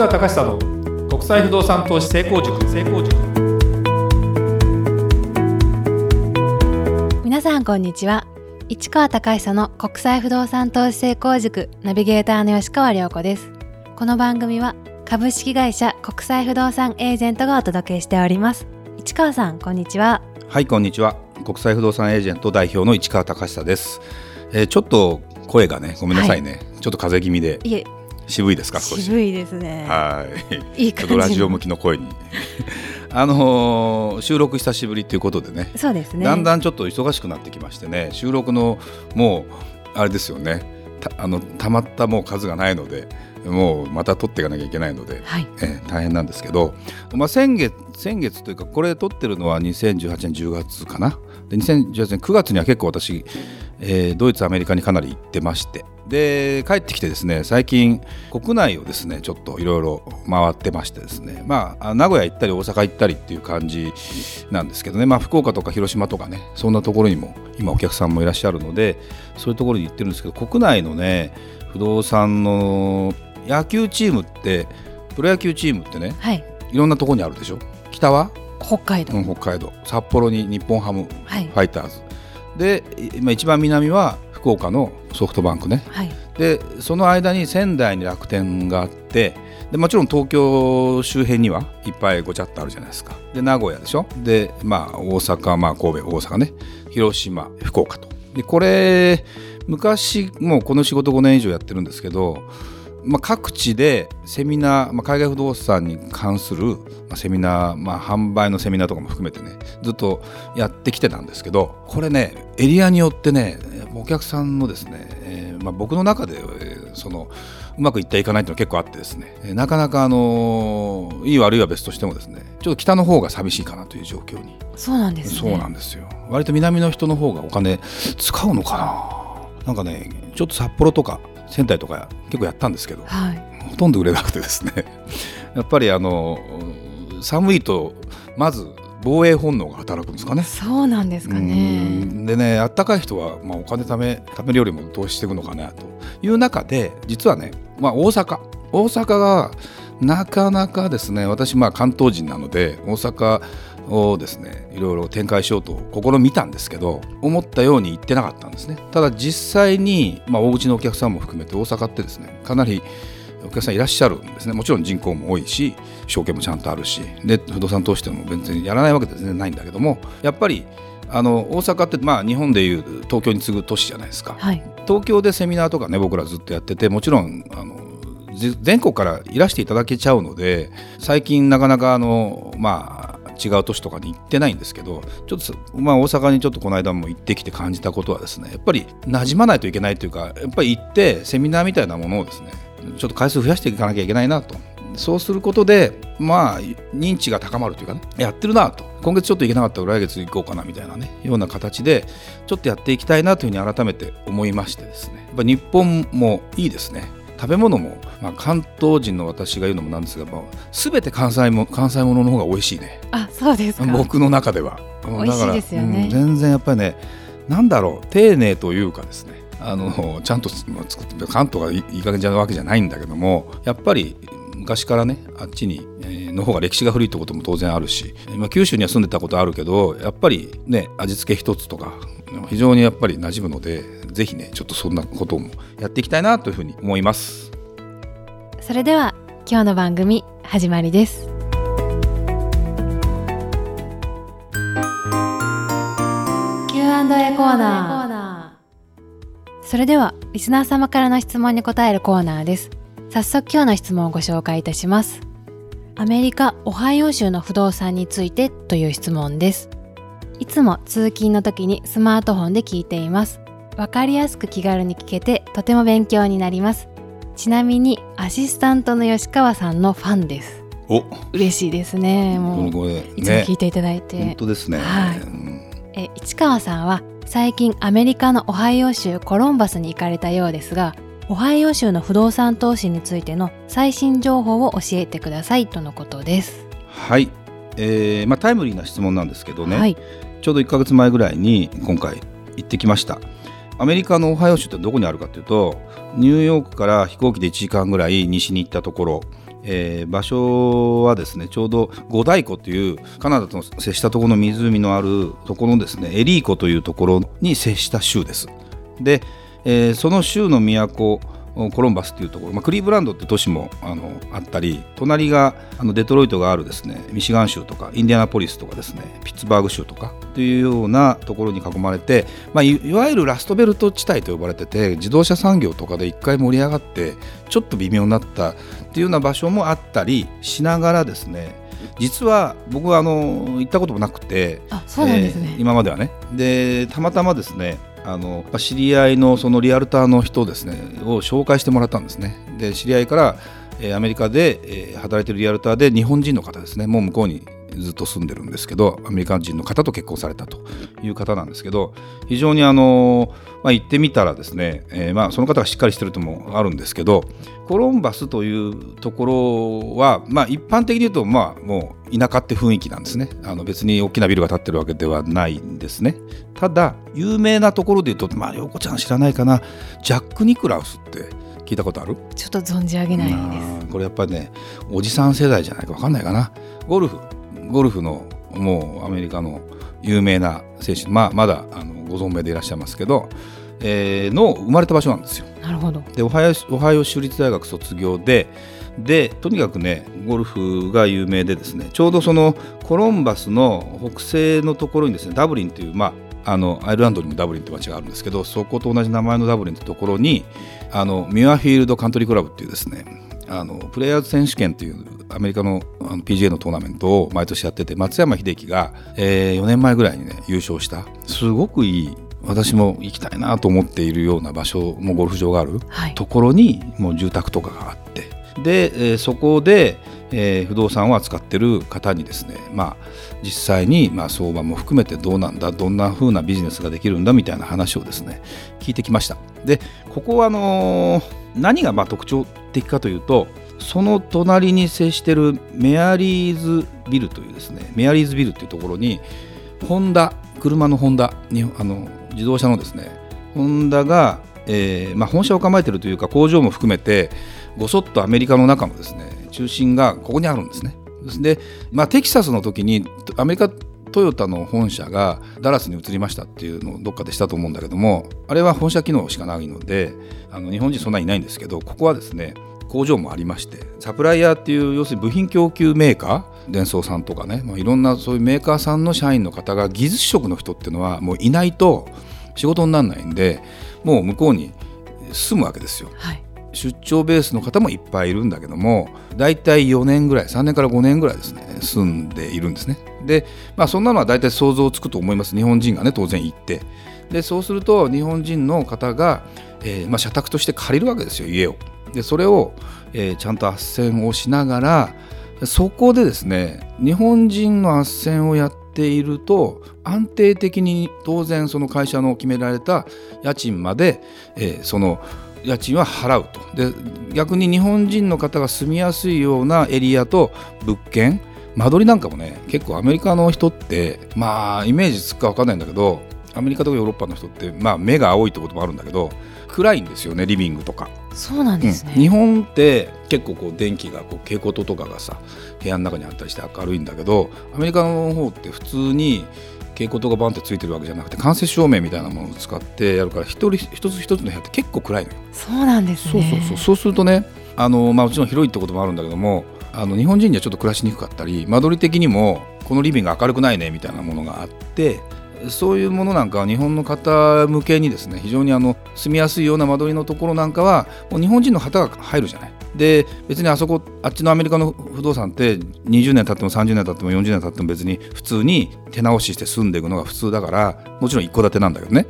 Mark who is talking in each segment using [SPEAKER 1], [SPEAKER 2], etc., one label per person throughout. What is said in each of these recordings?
[SPEAKER 1] 川隆久の国際不動産投資成功塾。成功塾
[SPEAKER 2] 皆さんこんにちは。市川隆久の国際不動産投資成功塾。ナビゲーターの吉川良子です。この番組は株式会社国際不動産エージェントがお届けしております。市川さんこんにちは。
[SPEAKER 3] はいこんにちは。国際不動産エージェント代表の市川隆久です、えー、ちょっと声がねごめんなさいね、ちょっと風邪気味で。
[SPEAKER 2] いえ
[SPEAKER 3] 渋いですか少し。
[SPEAKER 2] 渋いですね。
[SPEAKER 3] はい。
[SPEAKER 2] いい感じ
[SPEAKER 3] ラジオ向きの声に。あのー収録久しぶりということでね。
[SPEAKER 2] そうですね。
[SPEAKER 3] だんだんちょっと忙しくなってきましてね。収録のもうあれですよね。たあのたまったもう数がないのでもうまた撮っていかなきゃいけないので、
[SPEAKER 2] はい。
[SPEAKER 3] えー大変なんですけど、まあ、先月先月というかこれ撮ってるのは2018年10月かな。で2018年9月には結構私、えードイツアメリカにかなり行ってましてで帰ってきてですね最近国内をですねちょっといろいろ回ってましてですねまああ名古屋行ったり大阪行ったりっていう感じなんですけどねまあ福岡とか広島とかねそんなところにも今お客さんもいらっしゃるのでそういうところに行ってるんですけど国内のね不動産の野球チームってプロ野球チームってね
[SPEAKER 2] はい。
[SPEAKER 3] いろんなところにあるでしょ？北は、
[SPEAKER 2] 北海道、
[SPEAKER 3] うん北海道。札幌に日本ハムフ
[SPEAKER 2] はい。
[SPEAKER 3] ァイターズ。で今一番南は福岡のソフトバンクね。
[SPEAKER 2] はい。
[SPEAKER 3] でその間に仙台に楽天があってでもちろん東京周辺にはいっぱいごちゃっとあるじゃないですか。で名古屋でしょ。でまあ大阪まあ神戸大阪ね。広島福岡と。でこれ昔もうこの仕事5年以上やってるんですけど、まあ、各地でセミナー、まあ、海外不動産に関する、まあ、セミナー、まあ、販売のセミナーとかも含めてねずっとやってきてたんですけどこれねエリアによってねお客さんのですね、えーまあ、僕の中で、えーそのうまくいっていかないっていうのは結構あってですね、えーなかなか、あのーいい悪いは別としてもですねちょっと北の方が寂しいかなという状況に。
[SPEAKER 2] そうなんですね。
[SPEAKER 3] そうなんですよ。割と南の人の方がお金使うのかな。なんかねちょっと札幌とか仙台とか結構やったんですけど
[SPEAKER 2] はい。
[SPEAKER 3] ほとんど売れなくてですね。やっぱりあの寒いとまず防衛本能が働くんですかね。
[SPEAKER 2] そうなんですか
[SPEAKER 3] う
[SPEAKER 2] ね
[SPEAKER 3] ん。でねあったかい人は、まあ、お金貯め貯めるよりも投資していくのかなという中で実はね、まあ、大阪。大阪がなかなかですね私まあ関東人なので大阪をですねいろいろ展開しようと試みたんですけど思ったように行ってなかったんですね。ただ実際に、まあ、大口のお客さんも含めて大阪ってですねかなりお客さんいらっしゃるんですね。もちろん人口も多いし証券もちゃんとあるし。で不動産投資でも全然やらないわけでは全然ないんだけどもやっぱりあの大阪ってまあ日本でいう東京に次ぐ都市じゃないですか。
[SPEAKER 2] はい。
[SPEAKER 3] 東京でセミナーとかね僕らずっとやっててもちろんあのぜ全国からいらしていただけちゃうので最近なかなかあのまあ違う都市とかに行ってないんですけどちょっとすまあ大阪にちょっとこの間も行ってきて感じたことはですねやっぱり馴染まないといけないというかやっぱり行ってセミナーみたいなものをですねちょっと回数増やしていかなきゃいけないなとそうすることでまあ認知が高まるというかねやってるなと。今月ちょっと行けなかったら来月行こうかなみたいなねような形でちょっとやっていきたいなというふうに改めて思いましてですね。やっぱ日本もいいですね。食べ物も、まあ、関東人の私が言うのもなんですが、まあ、全て関西も関西ものの方が美味しいね。
[SPEAKER 2] あそうですか。
[SPEAKER 3] 僕の中では。
[SPEAKER 2] 美味しいですよね。
[SPEAKER 3] だからうん全然やっぱりねなんだろう丁寧というかですねあのちゃんとまあ作って関東がいいい加減じゃわけじゃないんだけどもやっぱり昔からねあっちに、えーの方が歴史が古いってことも当然あるし、まあ、九州には住んでたことあるけどやっぱりね味付け一つとか非常にやっぱり馴染むのでぜひねちょっとそんなこともやっていきたいなというふうに思います。
[SPEAKER 2] それでは今日の番組始まりです。Q&A コーナー。それではリスナー様からの質問に答えるコーナーです早速今日の質問をご紹介いたします。アメリカ・オハイオ州の不動産についてという質問です。いつも通勤の時にスマートフォンで聞いています。わかりやすく気軽に聞けてとても勉強になります。ちなみにアシスタントの吉川さんのファンです。
[SPEAKER 3] お。
[SPEAKER 2] 嬉しいですね。もういつも
[SPEAKER 3] ね
[SPEAKER 2] 聞いていただいて、
[SPEAKER 3] 本当ですね。
[SPEAKER 2] はい。
[SPEAKER 3] うん。
[SPEAKER 2] え市川さんは最近アメリカのオハイオ州コロンバスに行かれたようですがオハイオ州の不動産投資についての最新情報を教えてくださいとのことです。
[SPEAKER 3] はい、えーまあ、タイムリーな質問なんですけどね、
[SPEAKER 2] はい、
[SPEAKER 3] ちょうど1ヶ月前ぐらいに今回行ってきました。アメリカのオハイオ州ってどこにあるかというとニューヨークから飛行機で1時間ぐらい西に行ったところ。えー場所はですねちょうど五大湖というカナダと接したところの湖のあるところのですねエリー湖というところに接した州です。で、えーその州の都コロンバスというところ、まあ、クリーブランドって都市もあのあったり隣があのデトロイトがあるですねミシガン州とかインディアナポリスとかですねピッツバーグ州とかというようなところに囲まれて、まあ、いいわゆるラストベルト地帯と呼ばれてて自動車産業とかで一回盛り上がってちょっと微妙になったっていうような場所もあったりしながらですね実は僕はあの行ったこともなくて
[SPEAKER 2] あそうなんですね。
[SPEAKER 3] えー今まではね。でたまたまですねあの知り合いのそのリアルターの人ですねを紹介してもらったんですね。で知り合いから、アメリカで、働いてるリアルターで日本人の方ですね。もう向こうにずっと住んでるんですけどアメリカ人の方と結婚されたという方なんですけど非常にあの、まあ、行ってみたらですね、えーまあ、その方がしっかりしてるともあるんですけどコロンバスというところは、まあ、一般的に言うと、もう田舎って雰囲気なんですね。あの別に大きなビルが建ってるわけではないんですね。ただ有名なところで言うと、まあ、陽子ちゃん知らないかな。ジャック・ニクラウスって聞いたことある？
[SPEAKER 2] ちょっと存じ上げないです。
[SPEAKER 3] これやっぱりねおじさん世代じゃないか分かんないかな。ゴルフ。ゴルフのもうアメリカの有名な選手、まあ、まだあのご存命でいらっしゃいますけど、えーの生まれた場所なんですよ。
[SPEAKER 2] なるほど。
[SPEAKER 3] でオハイオオハイオ州立大学卒業ででとにかくねゴルフが有名でですねちょうどそのコロンバスの北西のところにですねダブリンという、まあ、あのアイルランドにもダブリンって街があるんですけどそこと同じ名前のダブリンってところにあのミュアフィールドカントリークラブっていうですねあのプレイヤーズ選手権というアメリカのあの PGA のトーナメントを毎年やってて松山英樹が、え4年前ぐらいにね優勝したすごくいい私も行きたいなと思っているような場所もゴルフ場がある
[SPEAKER 2] はい。
[SPEAKER 3] ところにもう住宅とかがあってで、えーそこで、えー不動産を扱ってる方にですねまあ実際にまあ相場も含めてどうなんだどんな風なビジネスができるんだみたいな話をですね聞いてきました。でここはあのー何がまあ特徴的かというとその隣に接しているメアリーズビルというですねメアリーズビルというところにホンダ車のホンダあの自動車のですねホンダが、えーまあ、本社を構えているというか工場も含めてごそっとアメリカの中のですね中心がここにあるんですね。で、まあ、テキサスの時にアメリカトヨタの本社がダラスに移りましたっていうのをどっかでしたと思うんだけどもあれは本社機能しかないのであの日本人そんなにいないんですけどここはですね工場もありましてサプライヤーっていう要するに部品供給メーカーデンソーさんとかね、まあ、いろんなそういうメーカーさんの社員の方が技術職の人っていうのはもういないと仕事にならないんでもう向こうに住むわけですよ。
[SPEAKER 2] はい
[SPEAKER 3] 出張ベースの方もいっぱいいるんだけども大体4年ぐらい3年から5年ぐらいですね住んでいるんですね。でまあそんなのは大体想像つくと思います。日本人がね当然行って。でそうすると日本人の方が、えーまあ、社宅として借りるわけですよ家を。でそれを、えーちゃんと斡旋をしながらそこでですね日本人の斡旋をやっていると安定的に当然その会社の決められた家賃まで、えーその家賃は払うと。で逆に日本人の方が住みやすいようなエリアと物件間取りなんかもね結構アメリカの人ってまあイメージつくか分かんないんだけどアメリカとかヨーロッパの人ってまあ目が青いってこともあるんだけど暗いんですよねリビングとか。
[SPEAKER 2] そうなんですね、
[SPEAKER 3] うん。日本って結構こう電気がこう蛍光灯とかがさ部屋の中にあったりして明るいんだけどアメリカの方って普通に蛍光灯がバンってついてるわけじゃなくて間接照明みたいなものを使ってやるから一人一つ一つの部屋って結構暗いのよ。
[SPEAKER 2] そうなんです
[SPEAKER 3] そう
[SPEAKER 2] ね
[SPEAKER 3] そうそうそうするとねあの、まあ、もちろん広いってこともあるんだけどもあの日本人にはちょっと暮らしにくかったり間取り的にもこのリビング明るくないねみたいなものがあってそういうものなんかは日本の方向けにですね非常にあの住みやすいような間取りのところなんかはもう日本人の方が入るじゃない。で別にあそこあっちのアメリカの不動産って20年経っても30年経っても40年経っても別に普通に手直しして住んでいくのが普通だからもちろん一戸建てなんだけどね。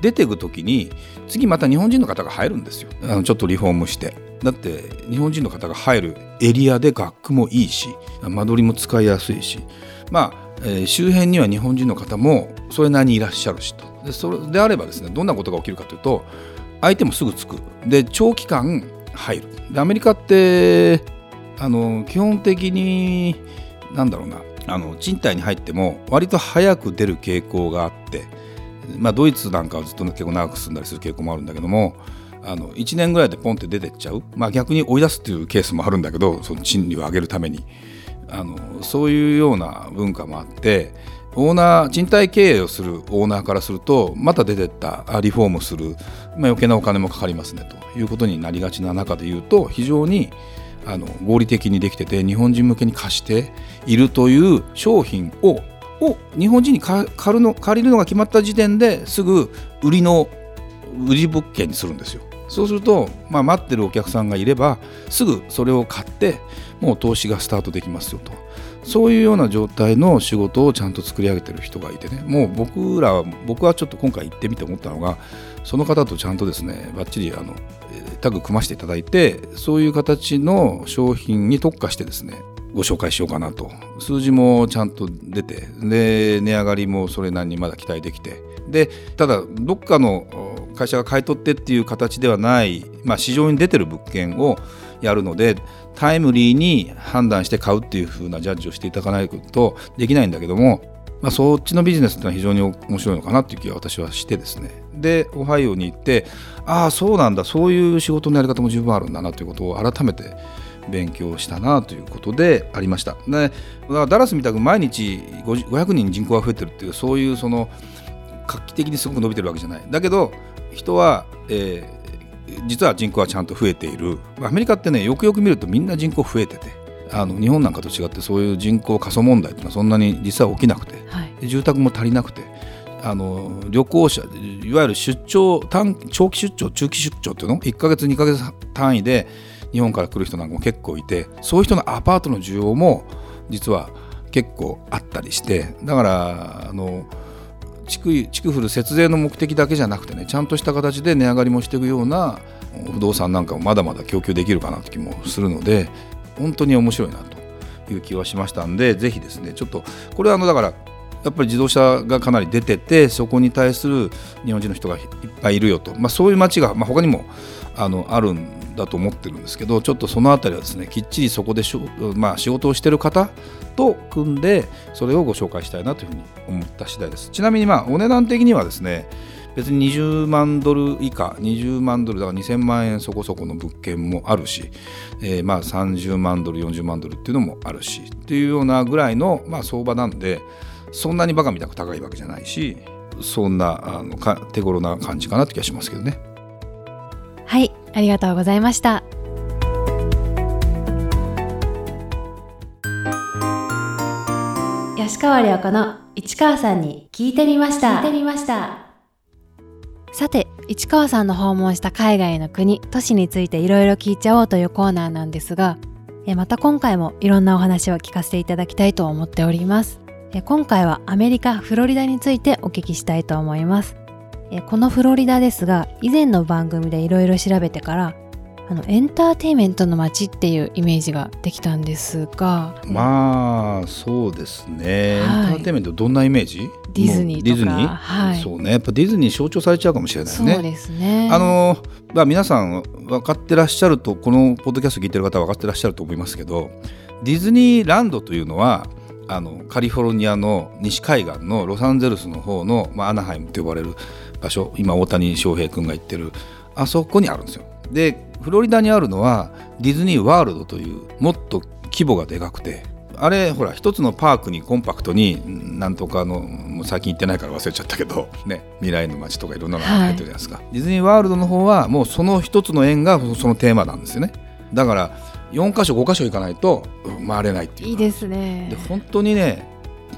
[SPEAKER 3] 出ていく時に次また日本人の方が入るんですよ。あのちょっとリフォームして。だって日本人の方が入るエリアで学区もいいし間取りも使いやすいし。まあ、えー周辺には日本人の方もそれなりにいらっしゃるしと。でそれであればですねどんなことが起きるかというと相手もすぐ着く。で長期間入る。でアメリカってあの基本的になんだろうな。あの賃貸に入っても割と早く出る傾向があってまあ、ドイツなんかはずっと結構長く住んだりする傾向もあるんだけどもあの1年ぐらいでポンって出てっちゃう、まあ、逆に追い出すっていうケースもあるんだけどその賃利を上げるために。あのそういうような文化もあってオーナー賃貸経営をするオーナーからするとまた出てったリフォームする、まあ、余計なお金もかかりますねということになりがちな中で言うと非常にあの合理的にできてて日本人向けに貸しているという商品をを日本人に借るの借りるのが決まった時点ですぐ売りの売り物件にするんですよ。そうすると、まあ、待ってるお客さんがいればすぐそれを買ってもう投資がスタートできますよとそういうような状態の仕事をちゃんと作り上げてる人がいてね。もう僕らは僕はちょっと今回行ってみて思ったのがその方とちゃんとですねばっちりあのタグ組ませていただいてそういう形の商品に特化してですねご紹介しようかなと。数字もちゃんと出てで値上がりもそれなりにまだ期待できて。でただどっかの会社が買い取ってっていう形ではない、まあ、市場に出てる物件をやるのでタイムリーに判断して買うっていう風なジャッジをしていただかないとできないんだけども、まあ、そっちのビジネスってのは非常に面白いのかなっていう気が私はしてですねでオハイオに行ってああそうなんだそういう仕事のやり方も十分あるんだなということを改めて勉強したなということでありました。でだからダラスみたく毎日500人人口が増えてるっていうそういうその画期的にすごく伸びてるわけじゃない。だけど人は、えー、実は人口はちゃんと増えている。アメリカってねよくよく見るとみんな人口増えてて。あの日本なんかと違ってそういう人口過疎問題っていうのはそんなに実は起きなくて、はい、住宅も足りなくて。あの旅行者いわゆる出張短長期出張中期出張っていうの？1か月2か月単位で日本から来る人なんかも結構いて。そういう人のアパートの需要も実は結構あったりして。だからあの地区フル節税の目的だけじゃなくてねちゃんとした形で値上がりもしていくような不動産なんかもまだまだ供給できるかなと気もするので本当に面白いなという気はしましたんでぜひですねちょっとこれはあのだからやっぱり自動車がかなり出ててそこに対する日本人の人がいっぱいいるよと、まあ、そういう街が、まあ、他にもあのあるんだと思ってるんですけどちょっとその辺りはですねきっちりそこでしょ、まあ、仕事をしてる方と組んでそれをご紹介したいなというふうに思った次第ですちなみにまあお値段的にはですね別に20万ドル以下20万ドルだから2000万円そこそこの物件もあるし、えー、まあ30万ドル40万ドルっていうのもあるしっていうようなぐらいのまあ相場なんでそんなにバカみたく高いわけじゃないしそんなあのか手頃な感じかなって気がしますけどね。
[SPEAKER 2] はいありがとうございました吉川良子の市川さんに聞いてみました。聞いてみました。さて市川さんの訪問した海外の国都市についていろいろ聞いちゃおうというコーナーなんですがまた今回もいろんなお話を聞かせていただきたいと思っております。今回はアメリカフロリダについてお聞きしたいと思います。このフロリダですが以前の番組でいろいろ調べてからあのエンターテインメントの街っていうイメージができたんですが。
[SPEAKER 3] まあそうですね、はい、エンターテインメントどんなイメージ？
[SPEAKER 2] ディズニー
[SPEAKER 3] ディズニー、はい、そうね。やっぱディズニー象徴されちゃうかもしれないね。
[SPEAKER 2] そうですね。
[SPEAKER 3] あの、まあ、皆さん分かってらっしゃるとこのポッドキャスト聞いてる方は分かってらっしゃると思いますけどディズニーランドというのはあのカリフォルニアの西海岸のロサンゼルスの方の、まあ、アナハイムと呼ばれる場所今大谷翔平君が言ってるあそこにあるんですよ。でフロリダにあるのはディズニーワールドというもっと規模がでかくてあれほら一つのパークにコンパクトになんとかのもう最近行ってないから忘れちゃったけど、ね、未来の街とかいろんなのが入ってるじゃないですか、はい、ディズニーワールドの方はもうその一つの園がそのテーマなんですよね。だから4か所5か所行かないと回れないっていう
[SPEAKER 2] いいですね。
[SPEAKER 3] で本当にね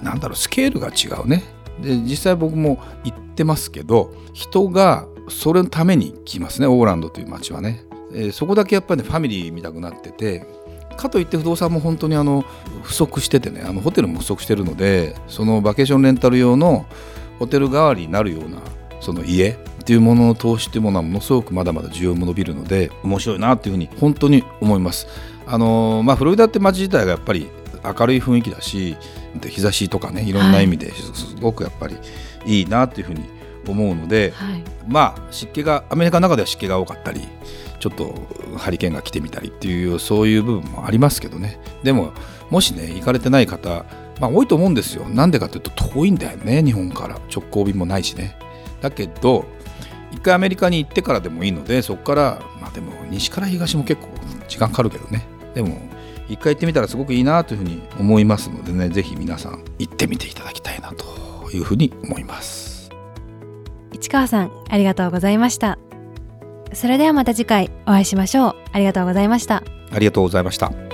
[SPEAKER 3] なんだろうスケールが違うね。で実際僕も行ってますけど人がそれのために来ますねオーランドという街はね、えー、そこだけやっぱり、ね、ファミリー見たくなっててかといって不動産も本当にあの不足しててねあのホテルも不足してるのでそのバケーションレンタル用のホテル代わりになるようなその家っていうものの投資っていうものはものすごくまだまだ需要も伸びるので面白いなっていうふうに本当に思います。あのまあ、フロリダって街自体がやっぱり明るい雰囲気だしで日差しとかねいろんな意味ですごくやっぱりいいなっていうふうに思うので、はい、まあ湿気がアメリカの中では湿気が多かったりちょっとハリケーンが来てみたりっていうそういう部分もありますけどね。でももしね行かれてない方、まあ、多いと思うんですよ。なんでかというと遠いんだよね日本から。直行便もないしね。だけど一回アメリカに行ってからでもいいのでそこからまあでも西から東も結構時間かかるけどね。でも一回行ってみたらすごくいいなというふうに思いますのでねぜひ皆さん行ってみていただきたいなというふうに思います。
[SPEAKER 2] 市川さんありがとうございました。それではまた次回お会いしましょう。ありがとうございました。
[SPEAKER 3] ありがとうございました。